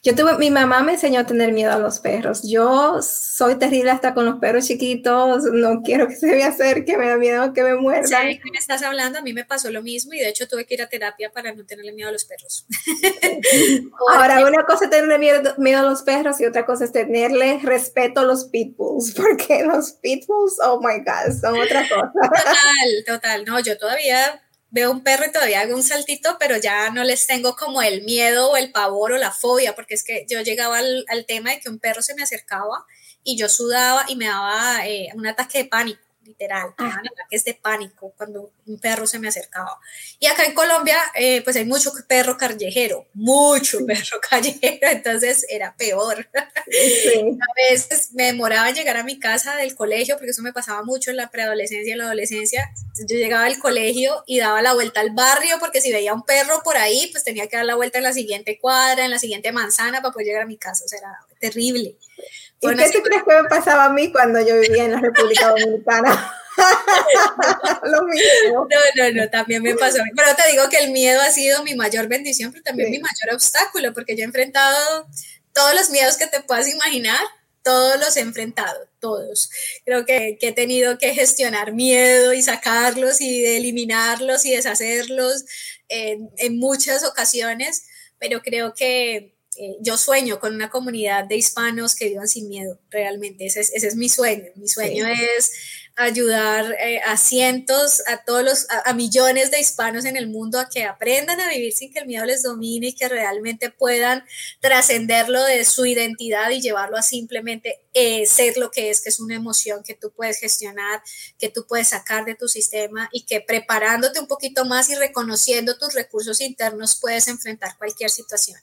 Yo tuve, mi mamá me enseñó a tener miedo a los perros. Yo soy terrible hasta con los perros chiquitos. No quiero que se me acerque, me da miedo que me muerdan. ¿Sabes que me estás hablando? A mí me pasó lo mismo y de hecho tuve que ir a terapia para no tenerle miedo a los perros. <laughs> Ahora, una cosa es tenerle miedo, miedo, a los perros y otra cosa es tenerle respeto a los pitbulls, <laughs> porque los pitbulls, oh my God, son otra cosa. Total, total. No, yo todavía veo un perro y todavía hago un saltito, pero ya no les tengo como el miedo o el pavor o la fobia, porque es que yo llegaba al, tema de que un perro se me acercaba y yo sudaba y me daba eh, un ataque de pánico literal, ah. ataques de pánico cuando un perro se me acercaba. Y acá en Colombia, eh, pues hay mucho perro callejero, mucho perro <laughs> callejero, entonces era peor. A veces me demoraba en llegar a mi casa del colegio, porque eso me pasaba mucho en la preadolescencia y en la adolescencia. Yo llegaba al colegio y daba la vuelta al barrio, porque si veía un perro por ahí, pues tenía que dar la vuelta en la siguiente cuadra, en la siguiente manzana para poder llegar a mi casa, o sea, era terrible. ¿Y qué te crees que me pasaba a mí cuando yo vivía en la República Dominicana? <laughs> Lo mismo. No, no, no, también me pasó. Pero te digo que el miedo ha sido mi mayor bendición, pero también mi mayor obstáculo, porque yo he enfrentado todos los miedos que te puedas imaginar, todos los he enfrentado, todos. Creo que, que he tenido que gestionar miedo y sacarlos y eliminarlos y deshacerlos en, en muchas ocasiones, pero creo que eh, yo sueño con una comunidad de hispanos que vivan sin miedo, realmente. Ese es, ese es mi sueño. Mi sueño es ayudar eh, a cientos, a todos los, a, millones de hispanos en el mundo a que aprendan a vivir sin que el miedo les domine y que realmente puedan trascenderlo de su identidad y llevarlo a simplemente eh, ser lo que es, que es una emoción que tú puedes gestionar, que tú puedes sacar de tu sistema y que preparándote un poquito más y reconociendo tus recursos internos puedes enfrentar cualquier situación.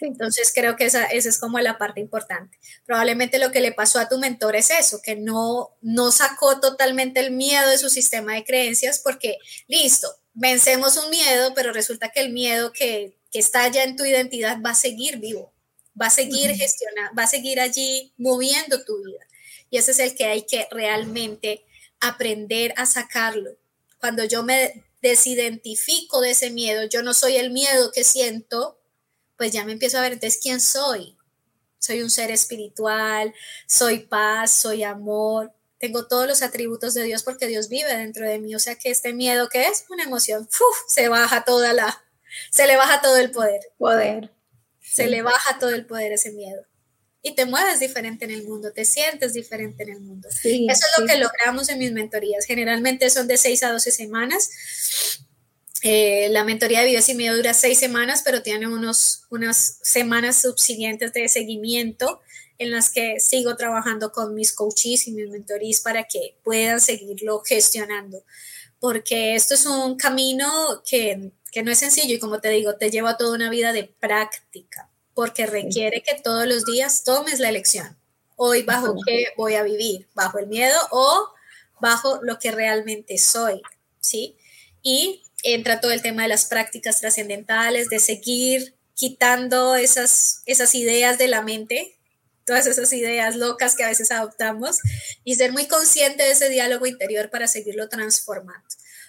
Entonces creo que esa, esa, es como la parte importante. Probablemente lo que le pasó a tu mentor es eso, que no, no sacó totalmente el miedo de su sistema de creencias porque, listo, vencemos un miedo, pero resulta que el miedo que, que está ya en tu identidad va a seguir vivo, va a seguir gestionando, va a seguir allí moviendo tu vida. Y ese es el que hay que realmente aprender a sacarlo. Cuando yo me desidentifico de ese miedo, yo no soy el miedo que siento, pues ya me empiezo a ver, entonces, ¿quién soy? Soy un ser espiritual, soy paz, soy amor, tengo todos los atributos de Dios porque Dios vive dentro de mí, o sea que este miedo que es una emoción, se baja toda la, se le baja todo el poder. Poder. Se le baja todo el poder ese miedo. Y te mueves diferente en el mundo, te sientes diferente en el mundo. Eso es lo que logramos en mis mentorías. Generalmente son de 6 a 12 semanas eh, la mentoría de vida sin miedo dura seis semanas, pero tiene unos, unas semanas subsiguientes de seguimiento en las que sigo trabajando con mis coaches y mis mentorías para que puedan seguirlo gestionando. Porque esto es un camino que, que no es sencillo y como te digo, te lleva toda una vida de práctica, porque requiere que todos los días tomes la elección. Hoy bajo qué voy a vivir, bajo el miedo o bajo lo que realmente soy, ¿sí? Y entra todo el tema de las prácticas trascendentales, de seguir quitando esas, esas ideas de la mente, todas esas ideas locas que a veces adoptamos y ser muy consciente de ese diálogo interior para seguirlo transformando.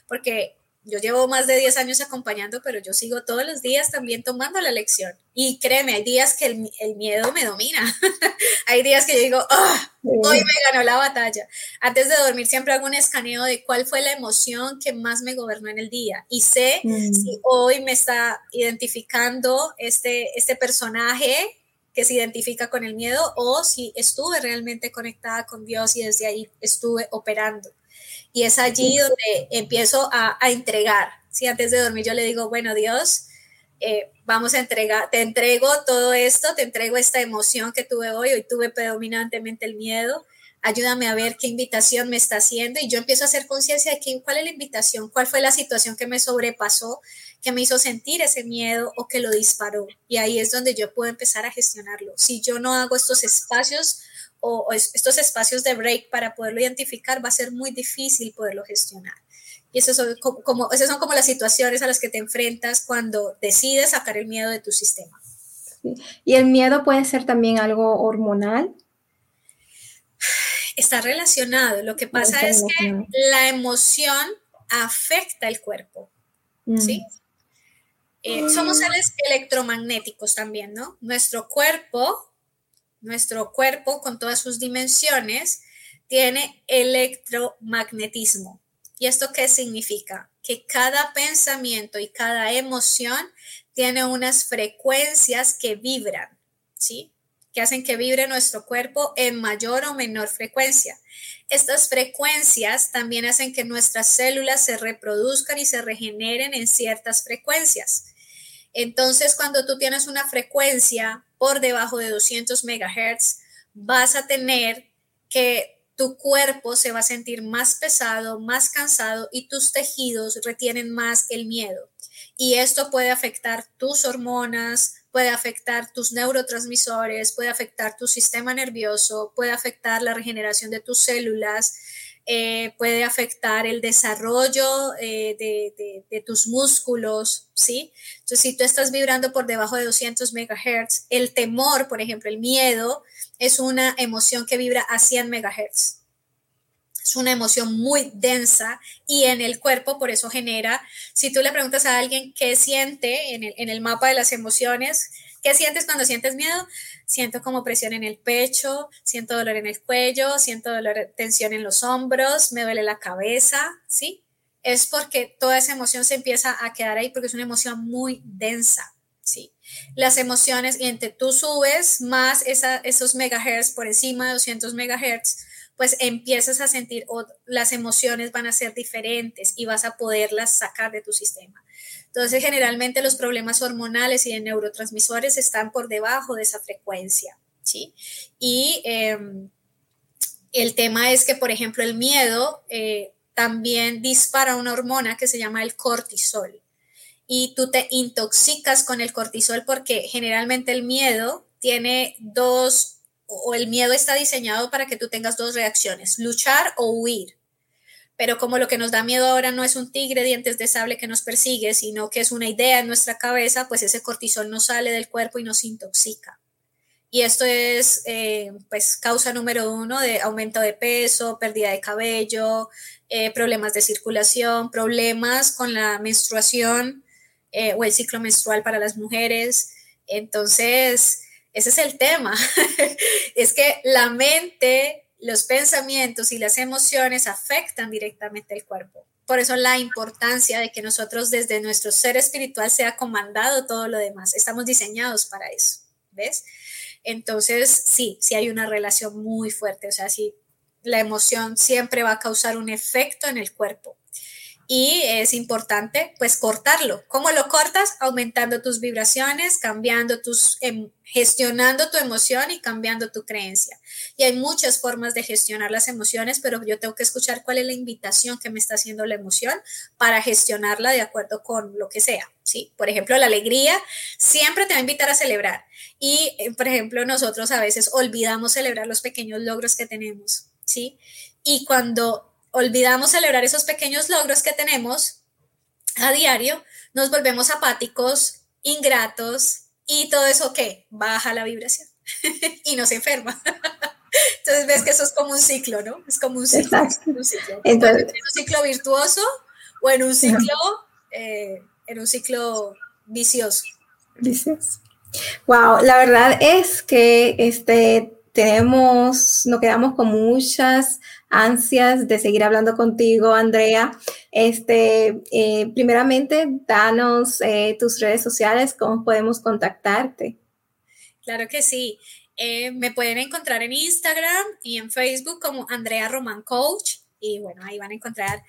Porque yo llevo más de 10 años acompañando, pero yo sigo todos los días también tomando la lección. Y créeme, hay días que el, miedo me domina. <laughs> hay días que yo digo, ah, hoy me ganó la batalla. Antes de dormir siempre hago un escaneo de cuál fue la emoción que más me gobernó en el día. Y sé mm. si hoy me está identificando este, este personaje que se identifica con el miedo o si estuve realmente conectada con Dios y desde ahí estuve operando. Y es allí donde empiezo a, entregar. Si antes de dormir yo le digo, bueno, Dios, eh, vamos a entregar, te entrego todo esto, te entrego esta emoción que tuve hoy, hoy tuve predominantemente el miedo, ayúdame a ver qué invitación me está haciendo y yo empiezo a hacer conciencia de quién, cuál es la invitación, cuál fue la situación que me sobrepasó, que me hizo sentir ese miedo o que lo disparó. Y ahí es donde yo puedo empezar a gestionarlo. Si yo no hago estos espacios o, estos espacios de break para poderlo identificar, va a ser muy difícil poderlo gestionar. Y eso son como, esas son como las situaciones a las que te enfrentas cuando decides sacar el miedo de tu sistema. ¿Y el miedo puede ser también algo hormonal? Está relacionado. Lo que pasa es que la emoción afecta el cuerpo. ¿Sí? Mm. Eh, somos seres electromagnéticos también, ¿no? Nuestro cuerpo, nuestro cuerpo con todas sus dimensiones, tiene electromagnetismo. ¿Y esto qué significa? Que cada pensamiento y cada emoción tiene unas frecuencias que vibran, ¿sí? Que hacen que vibre nuestro cuerpo en mayor o menor frecuencia. Estas frecuencias también hacen que nuestras células se reproduzcan y se regeneren en ciertas frecuencias. Entonces, cuando tú tienes una frecuencia por debajo de 200 megahertz, vas a tener que tu cuerpo se va a sentir más pesado, más cansado y tus tejidos retienen más el miedo. Y esto puede afectar tus hormonas, puede afectar tus neurotransmisores, puede afectar tu sistema nervioso, puede afectar la regeneración de tus células, eh, puede afectar el desarrollo eh, de, tus músculos, ¿sí? Entonces, si tú estás vibrando por debajo de 200 megahertz, el temor, por ejemplo, el miedo, es una emoción que vibra a 100 megahertz. Es una emoción muy densa y en el cuerpo por eso genera, si tú le preguntas a alguien qué siente en el mapa de las emociones, ¿qué sientes cuando sientes miedo? Siento como presión en el pecho, siento dolor en el cuello, siento dolor, tensión en los hombros, me duele la cabeza, ¿sí? Es porque toda esa emoción se empieza a quedar ahí porque es una emoción muy densa. ¿sí? Las emociones, y entre tú subes más esos megahertz por encima de 200 megahertz, pues empiezas a sentir, o las emociones van a ser diferentes y vas a poderlas sacar de tu sistema. Entonces, generalmente los problemas hormonales y de neurotransmisores están por debajo de esa frecuencia, ¿sí? Y em, el tema es que, por ejemplo, el miedo eh, también dispara una hormona que se llama el cortisol y tú te intoxicas con el cortisol porque generalmente el miedo tiene dos, o el miedo está diseñado para que tú tengas dos reacciones, luchar o huir. Pero como lo que nos da miedo ahora no es un tigre dientes de sable que nos persigue, sino que es una idea en nuestra cabeza, pues ese cortisol no sale del cuerpo y nos intoxica. Y esto es, eh, pues, causa número uno de aumento de peso, pérdida de cabello, eh, problemas de circulación, problemas con la menstruación, eh, o el ciclo menstrual para las mujeres. Entonces, ese es el tema. <laughs> es que la mente, los pensamientos y las emociones afectan directamente el cuerpo. Por eso la importancia de que nosotros desde nuestro ser espiritual sea comandado todo lo demás. Estamos diseñados para eso, ¿ves? Entonces, sí, sí hay una relación muy fuerte. O sea, sí, la emoción siempre va a causar un efecto en el cuerpo y es importante pues cortarlo. ¿Cómo lo cortas? Aumentando tus vibraciones, cambiando tus, em, gestionando tu emoción y cambiando tu creencia. Y hay muchas formas de gestionar las emociones, pero yo tengo que escuchar cuál es la invitación que me está haciendo la emoción para gestionarla de acuerdo con lo que sea. ¿sí? Por ejemplo, la alegría siempre te va a invitar a celebrar. Y, eh, por ejemplo, nosotros a veces olvidamos celebrar los pequeños logros que tenemos. ¿sí? Y cuando olvidamos celebrar esos pequeños logros que tenemos a diario, nos volvemos apáticos, ingratos y todo eso que baja la vibración <laughs> y nos enferma. <laughs> Entonces ves que eso es como un ciclo, ¿no? Es como un ciclo. Un ciclo. Entonces, en un ciclo virtuoso o en un ciclo, eh, en un ciclo vicioso. Vicioso. Wow, la verdad es que este tenemos, nos quedamos con muchas ansias de seguir hablando contigo, Andrea. Este, eh, primeramente, danos eh, tus redes sociales, cómo podemos contactarte. Claro que sí. Eh, me pueden encontrar en Instagram y en Facebook como Andrea Roman Coach. Y bueno, ahí van a encontrar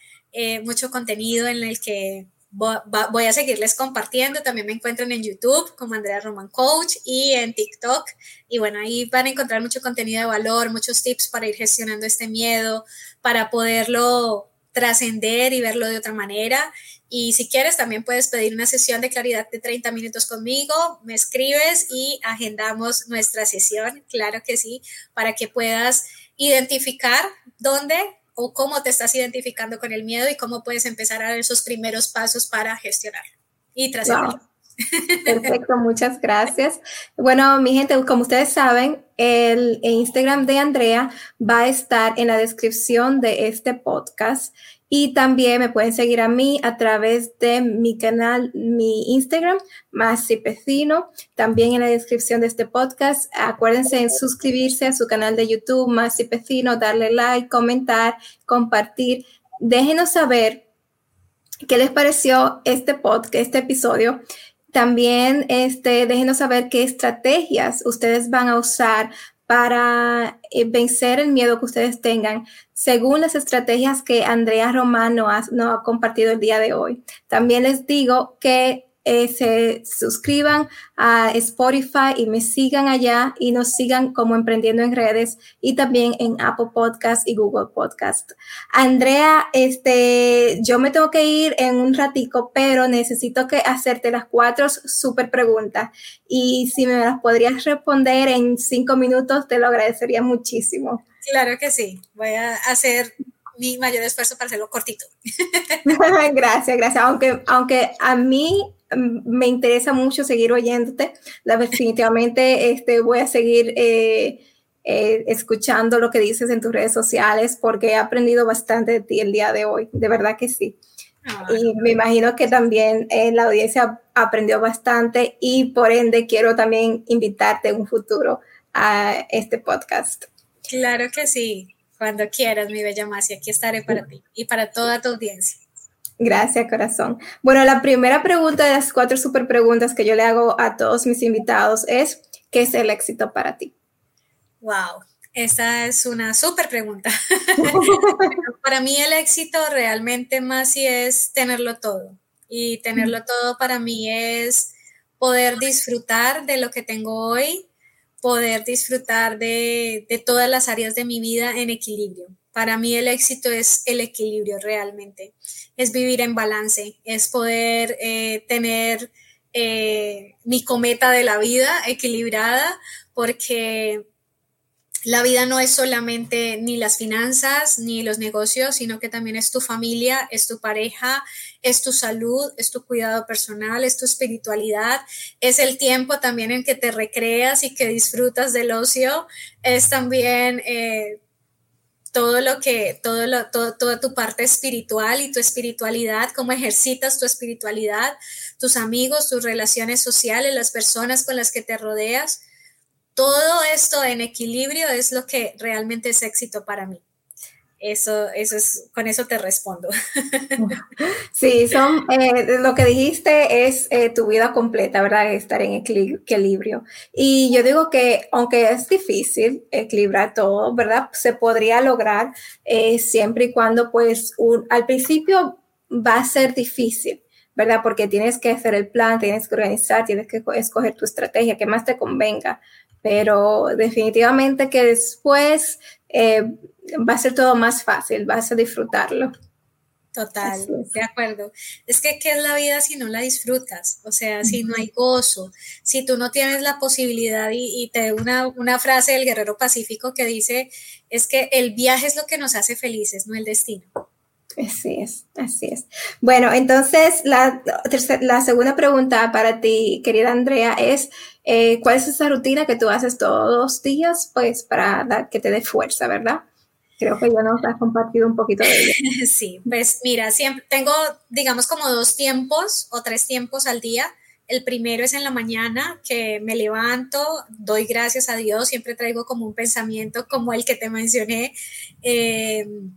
mucho contenido en el que voy a seguirles compartiendo. También me encuentran en YouTube como Andrea Roman Coach y en TikTok. Y bueno, ahí van a encontrar mucho contenido de valor, muchos tips para ir gestionando este miedo, para poderlo trascender y verlo de otra manera. Y si quieres, también puedes pedir una sesión de claridad de 30 minutos conmigo, me escribes y agendamos nuestra sesión, claro que sí, para que puedas identificar dónde o cómo te estás identificando con el miedo y cómo puedes empezar a dar esos primeros pasos para gestionarlo y trascenderlo. Perfecto, muchas gracias. Bueno, mi gente, como ustedes saben, el Instagram de Andrea va a estar en la descripción de este podcast y también me pueden seguir a mí a través de mi canal, mi Instagram, Pecino. También en la descripción de este podcast, acuérdense en suscribirse a su canal de YouTube, Pecino, darle like, comentar, compartir. Déjenos saber qué les pareció este podcast, este episodio. También este, déjenos saber qué estrategias ustedes van a usar para eh, vencer el miedo que ustedes tengan, según las estrategias que Andrea Romano nos ha compartido el día de hoy. También les digo que eh, se suscriban a Spotify y me sigan allá y nos sigan como Emprendiendo en Redes y también en Apple Podcast y Google Podcast. Andrea, este, yo me tengo que ir en un ratico, pero necesito que hacerte las cuatro super preguntas y si me las podrías responder en cinco minutos, te lo agradecería muchísimo. Claro que sí, voy a hacer mi mayor esfuerzo para hacerlo cortito. <laughs> gracias, gracias. Aunque, aunque a mí me interesa mucho seguir oyéndote. Definitivamente este, voy a seguir eh, eh, escuchando lo que dices en tus redes sociales porque he aprendido bastante de ti el día de hoy. De verdad que sí. Ah, y me imagino que también eh, la audiencia aprendió bastante y por ende quiero también invitarte en un futuro a este podcast. Claro que sí. Cuando quieras, mi bella Masi, aquí estaré para ti y para toda tu audiencia. Gracias, corazón. Bueno, la primera pregunta de las cuatro super preguntas que yo le hago a todos mis invitados es, ¿qué es el éxito para ti? Wow, esa es una súper pregunta. <laughs> para mí el éxito realmente más si es tenerlo todo. Y tenerlo todo para mí es poder disfrutar de lo que tengo hoy, poder disfrutar de, de todas las áreas de mi vida en equilibrio. Para mí el éxito es el equilibrio realmente, es vivir en balance, es poder eh, tener eh, mi cometa de la vida equilibrada, porque la vida no es solamente ni las finanzas ni los negocios, sino que también es tu familia, es tu pareja, es tu salud, es tu cuidado personal, es tu espiritualidad, es el tiempo también en que te recreas y que disfrutas del ocio, es también eh, todo lo que, todo lo, todo, toda tu parte espiritual y tu espiritualidad, cómo ejercitas tu espiritualidad, tus amigos, tus relaciones sociales, las personas con las que te rodeas. Todo esto en equilibrio es lo que realmente es éxito para mí. Eso, eso es, con eso te respondo. <laughs> Sí, son, eh, lo que dijiste es eh, tu vida completa, ¿verdad? Estar en equilibrio. Y yo digo que aunque es difícil equilibrar todo, ¿verdad? Se podría lograr eh, siempre y cuando, pues, al principio va a ser difícil. ¿verdad? Porque tienes que hacer el plan, tienes que organizar, tienes que escoger tu estrategia que más te convenga, pero definitivamente que después va a ser todo más fácil, vas a disfrutarlo. Total, de acuerdo. Es que, ¿qué es la vida si no la disfrutas? O sea, si no hay gozo, si tú no tienes la posibilidad y, te una, una frase del guerrero pacífico que dice, es que el viaje es lo que nos hace felices, no el destino. Así es, así es. Bueno, entonces la, la segunda pregunta para ti, querida Andrea, es eh, ¿cuál es esa rutina que tú haces todos los días, pues, para dar, que te dé fuerza, verdad? creo que ya nos has compartido un poquito de ello. <laughs> Sí, pues mira, siempre tengo, digamos, como dos tiempos o tres tiempos al día. El primero es en la mañana, que me levanto, doy gracias a Dios, siempre traigo como un pensamiento como el que te mencioné. Em,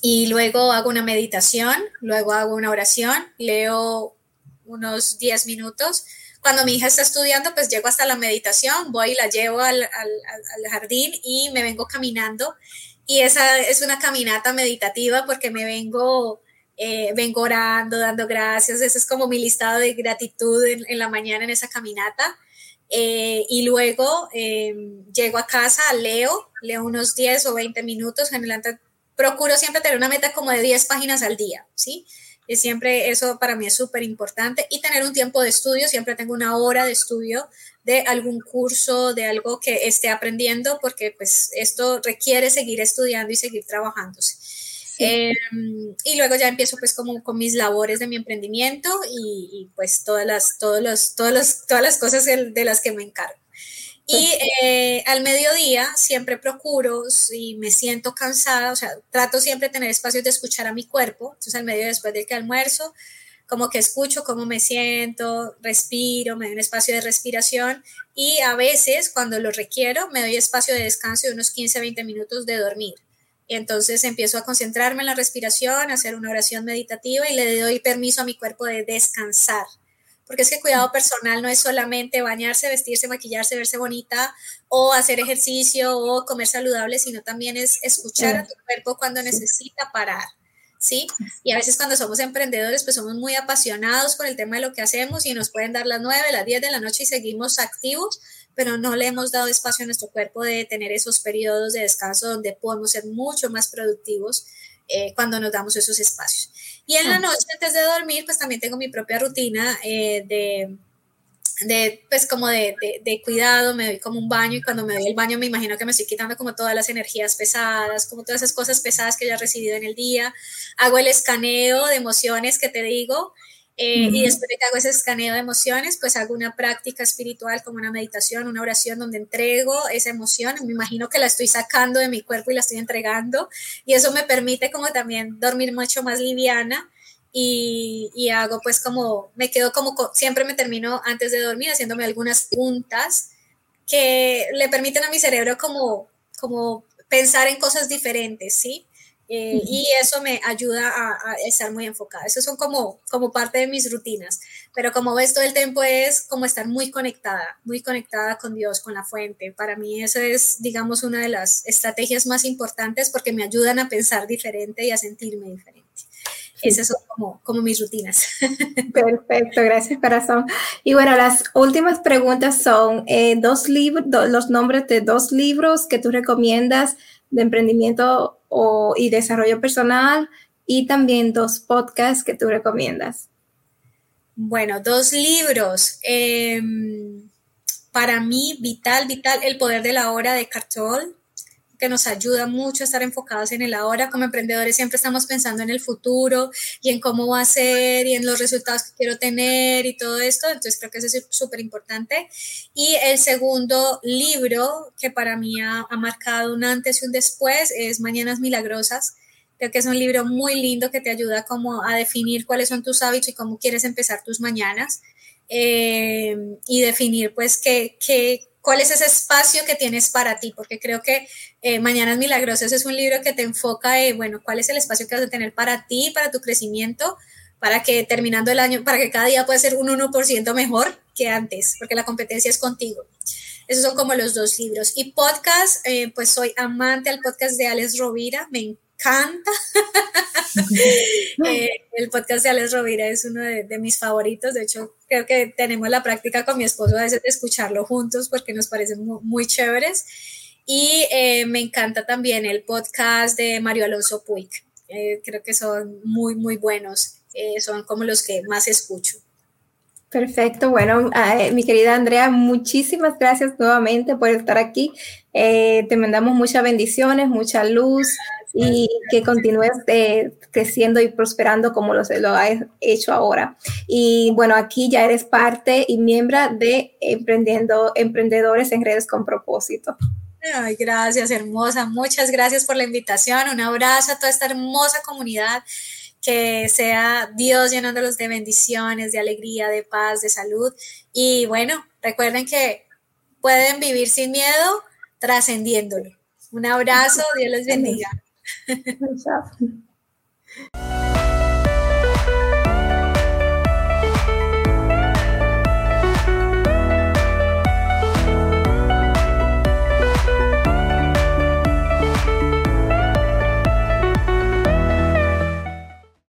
y luego hago una meditación, luego hago una oración, leo unos 10 minutos. Cuando mi hija está estudiando, pues llego hasta la meditación, voy y la llevo al, al, al jardín y me vengo caminando y esa es una caminata meditativa porque me vengo, eh, orando, dando gracias. Ese es como mi listado de gratitud en, la mañana en esa caminata. Eh, y luego em, llego a casa, leo, leo unos 10 o 20 minutos. Generalmente procuro siempre tener una meta como de 10 páginas al día, ¿sí? Y siempre eso para mí es súper importante. Y tener un tiempo de estudio, siempre tengo una hora de estudio de algún curso, de algo que esté aprendiendo, porque pues esto requiere seguir estudiando y seguir trabajándose. Em, y luego ya empiezo pues como con mis labores de mi emprendimiento y, pues todas las, todos los, todos los, todas las cosas de las que me encargo. Y eh, al mediodía siempre procuro, si me siento cansada, o sea, trato siempre tener espacios de escuchar a mi cuerpo. Entonces al mediodía después de que almuerzo, como que escucho cómo me siento, respiro, me doy un espacio de respiración y a veces cuando lo requiero me doy espacio de descanso de unos 15, 20 minutos de dormir. Y entonces empiezo a concentrarme en la respiración, a hacer una oración meditativa y le doy permiso a mi cuerpo de descansar porque es que cuidado personal no es solamente bañarse, vestirse, maquillarse, verse bonita o hacer ejercicio o comer saludable, sino también es escuchar a tu cuerpo cuando necesita parar. ¿Sí? Y a veces cuando somos emprendedores, pues somos muy apasionados con el tema de lo que hacemos y nos pueden dar las 9, las 10 de la noche y seguimos activos, pero no le hemos dado espacio a nuestro cuerpo de tener esos periodos de descanso donde podemos ser mucho más productivos eh, cuando nos damos esos espacios. Y en la ah. noche, antes de dormir, pues también tengo mi propia rutina eh, de, de, pues como de, de, cuidado, me doy como un baño y cuando me doy el baño me imagino que me estoy quitando como todas las energías pesadas, como todas esas cosas pesadas que ya he recibido en el día. Hago el escaneo de emociones que te digo eh, y después de que hago ese escaneo de emociones, pues hago una práctica espiritual como una meditación, una oración donde entrego esa emoción. Me imagino que la estoy sacando de mi cuerpo y la estoy entregando. Y eso me permite como también dormir mucho más liviana. Y, y hago pues como, me quedo como, siempre me termino antes de dormir haciéndome algunas puntas que le permiten a mi cerebro como, como pensar en cosas diferentes, ¿sí? Eh, y eso me ayuda a, estar muy enfocada. Eso son como, como parte de mis rutinas. Pero como ves, todo el tiempo es como estar muy conectada, muy conectada con Dios, con la fuente. Para mí eso es, digamos, una de las estrategias más importantes porque me ayudan a pensar diferente y a sentirme diferente. Esas son como, como mis rutinas. <laughs> Perfecto, gracias corazón. Y bueno, las últimas preguntas son eh, dos libros, los nombres de dos libros que tú recomiendas de emprendimiento y desarrollo personal y también dos podcasts que tú recomiendas. Bueno, dos libros. Em, para mí, vital, vital, El poder de la hora de Cartol que nos ayuda mucho a estar enfocados en el ahora. Como emprendedores siempre estamos pensando en el futuro y en cómo va a ser y en los resultados que quiero tener y todo esto. Entonces creo que eso es súper importante. Y el segundo libro que para mí ha, marcado un antes y un después es Mañanas Milagrosas. Creo que es un libro muy lindo que te ayuda como a definir cuáles son tus hábitos y cómo quieres empezar tus mañanas. Eh, y definir pues qué, qué, cuál es ese espacio que tienes para ti, porque creo que eh, Mañanas Milagrosas es un libro que te enfoca en, bueno, cuál es el espacio que vas a tener para ti, para tu crecimiento, para que terminando el año, para que cada día pueda ser un 1% mejor que antes, porque la competencia es contigo. Esos son como los dos libros. Y podcast, eh, pues soy amante al podcast de Alex Rovira, me encanta. <laughs> <laughs> Eh, el podcast de Alex Rovira es uno de, mis favoritos. De hecho, creo que tenemos la práctica con mi esposo a veces de escucharlo juntos porque nos parecen muy, chéveres. Y eh, me encanta también el podcast de Mario Alonso Puig. Eh, creo que son muy, muy buenos. son como los que más escucho. Perfecto, bueno, mi querida Andrea, muchísimas gracias nuevamente por estar aquí. te mandamos muchas bendiciones, mucha luz, y que continúes eh, creciendo y prosperando como lo, lo has hecho ahora. Y bueno, aquí ya eres parte y miembro de Emprendiendo, Emprendedores en Redes con Propósito. Ay, gracias, hermosa. Muchas gracias por la invitación. Un abrazo a toda esta hermosa comunidad. Que sea Dios llenándolos de bendiciones, de alegría, de paz, de salud. Y bueno, recuerden que pueden vivir sin miedo trascendiéndolo. Un abrazo, Dios les bendiga. 很吓人。